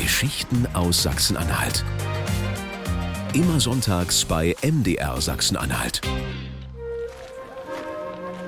Geschichten aus Sachsen-Anhalt. Immer sonntags bei MDR Sachsen-Anhalt.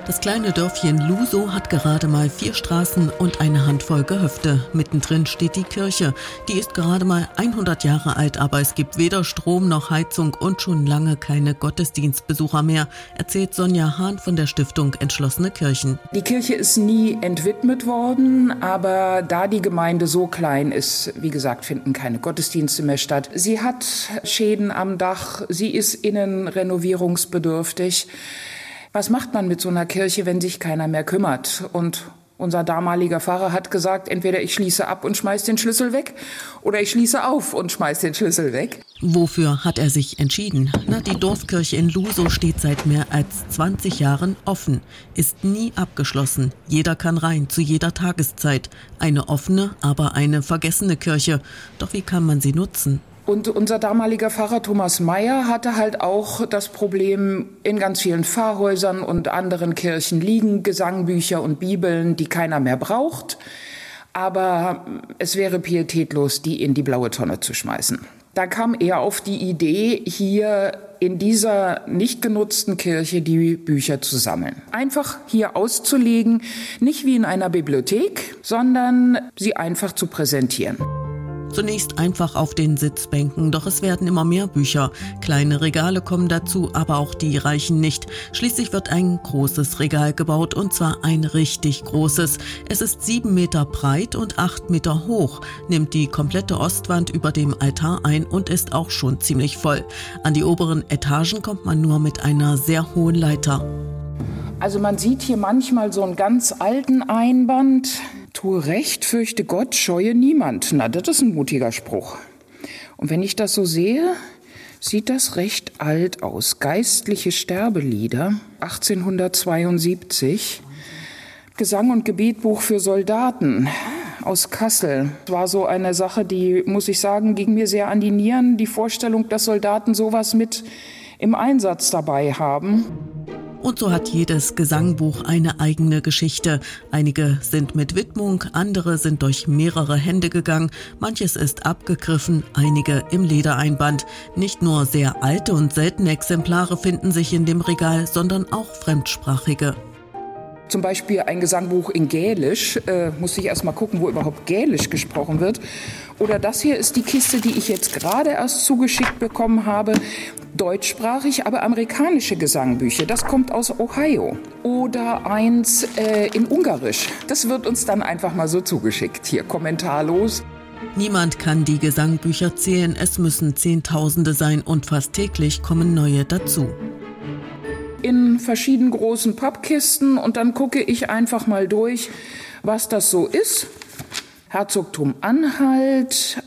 Das kleine Dörfchen Luso hat gerade mal vier Straßen und eine Handvoll Gehöfte. Mittendrin steht die Kirche. Die ist gerade mal 100 Jahre alt, aber es gibt weder Strom noch Heizung und schon lange keine Gottesdienstbesucher mehr, erzählt Sonja Hahn von der Stiftung Entschlossene Kirchen. Die Kirche ist nie entwidmet worden, aber da die Gemeinde so klein ist, wie gesagt, finden keine Gottesdienste mehr statt. Sie hat Schäden am Dach, sie ist innen renovierungsbedürftig. Was macht man mit so einer Kirche, wenn sich keiner mehr kümmert? Und unser damaliger Pfarrer hat gesagt, entweder ich schließe ab und schmeiß den Schlüssel weg oder ich schließe auf und schmeiß den Schlüssel weg. Wofür hat er sich entschieden? Na, die Dorfkirche in Luso steht seit mehr als 20 Jahren offen, ist nie abgeschlossen. Jeder kann rein, zu jeder Tageszeit. Eine offene, aber eine vergessene Kirche. Doch wie kann man sie nutzen? Und unser damaliger Pfarrer Thomas Mayer hatte halt auch das Problem, in ganz vielen Pfarrhäusern und anderen Kirchen liegen Gesangbücher und Bibeln, die keiner mehr braucht. Aber es wäre pietätlos, die in die blaue Tonne zu schmeißen. Da kam er auf die Idee, hier in dieser nicht genutzten Kirche die Bücher zu sammeln. Einfach hier auszulegen, nicht wie in einer Bibliothek, sondern sie einfach zu präsentieren. Zunächst einfach auf den Sitzbänken, doch es werden immer mehr Bücher. Kleine Regale kommen dazu, aber auch die reichen nicht. Schließlich wird ein großes Regal gebaut und zwar ein richtig großes. Es ist sieben Meter breit und acht Meter hoch, nimmt die komplette Ostwand über dem Altar ein und ist auch schon ziemlich voll. An die oberen Etagen kommt man nur mit einer sehr hohen Leiter. Also man sieht hier manchmal so einen ganz alten Einband, Tue Recht, fürchte Gott, scheue niemand. Na, das ist ein mutiger Spruch. Und wenn ich das so sehe, sieht das recht alt aus. Geistliche Sterbelieder, 1872. Gesang und Gebetbuch für Soldaten aus Kassel. War so eine Sache, die, muss ich sagen, ging mir sehr an die Nieren. Die Vorstellung, dass Soldaten sowas mit im Einsatz dabei haben. Und so hat jedes Gesangbuch eine eigene Geschichte. Einige sind mit Widmung, andere sind durch mehrere Hände gegangen, manches ist abgegriffen, einige im Ledereinband. Nicht nur sehr alte und seltene Exemplare finden sich in dem Regal, sondern auch fremdsprachige. Zum Beispiel ein Gesangbuch in Gälisch, äh, muss ich erst mal gucken, wo überhaupt Gälisch gesprochen wird. Oder das hier ist die Kiste, die ich jetzt gerade erst zugeschickt bekommen habe deutschsprachig, aber amerikanische Gesangbücher. Das kommt aus Ohio. Oder eins äh, in Ungarisch. Das wird uns dann einfach mal so zugeschickt. Hier kommentarlos. Niemand kann die Gesangbücher zählen. Es müssen Zehntausende sein und fast täglich kommen neue dazu. In verschiedenen großen Pappkisten und dann gucke ich einfach mal durch, was das so ist. Herzogtum Anhalt,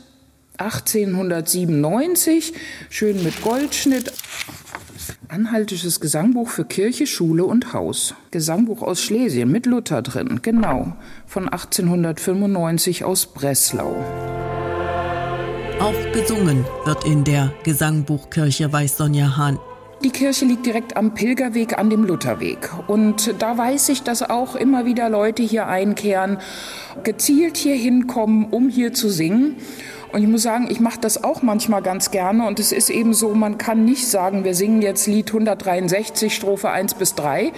1897, schön mit Goldschnitt. Anhaltisches Gesangbuch für Kirche, Schule und Haus. Gesangbuch aus Schlesien mit Luther drin, genau, von 1895 aus Breslau. Auch gesungen wird in der Gesangbuchkirche, weiß Sonja Hahn. Die Kirche liegt direkt am Pilgerweg an dem Lutherweg. Und da weiß ich, dass auch immer wieder Leute hier einkehren, gezielt hier hinkommen, um hier zu singen. Und ich muss sagen, ich mache das auch manchmal ganz gerne. Und es ist eben so, man kann nicht sagen, wir singen jetzt Lied 163, Strophe 1 bis 3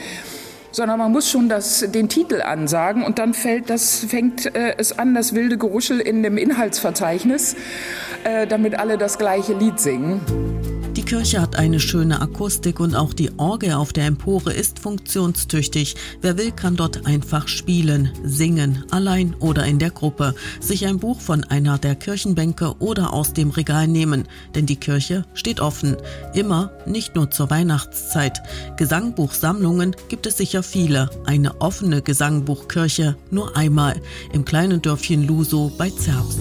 sondern man muss schon das, den Titel ansagen und dann fällt das, fängt äh, es an, das wilde Geruschel in dem Inhaltsverzeichnis, äh, damit alle das gleiche Lied singen. Die Kirche hat eine schöne Akustik und auch die Orgel auf der Empore ist funktionstüchtig. Wer will, kann dort einfach spielen, singen, allein oder in der Gruppe, sich ein Buch von einer der Kirchenbänke oder aus dem Regal nehmen, denn die Kirche steht offen. Immer, nicht nur zur Weihnachtszeit. Gesangbuchsammlungen gibt es sicher viele. Eine offene Gesangbuchkirche nur einmal im kleinen Dörfchen Luso bei Zerbst.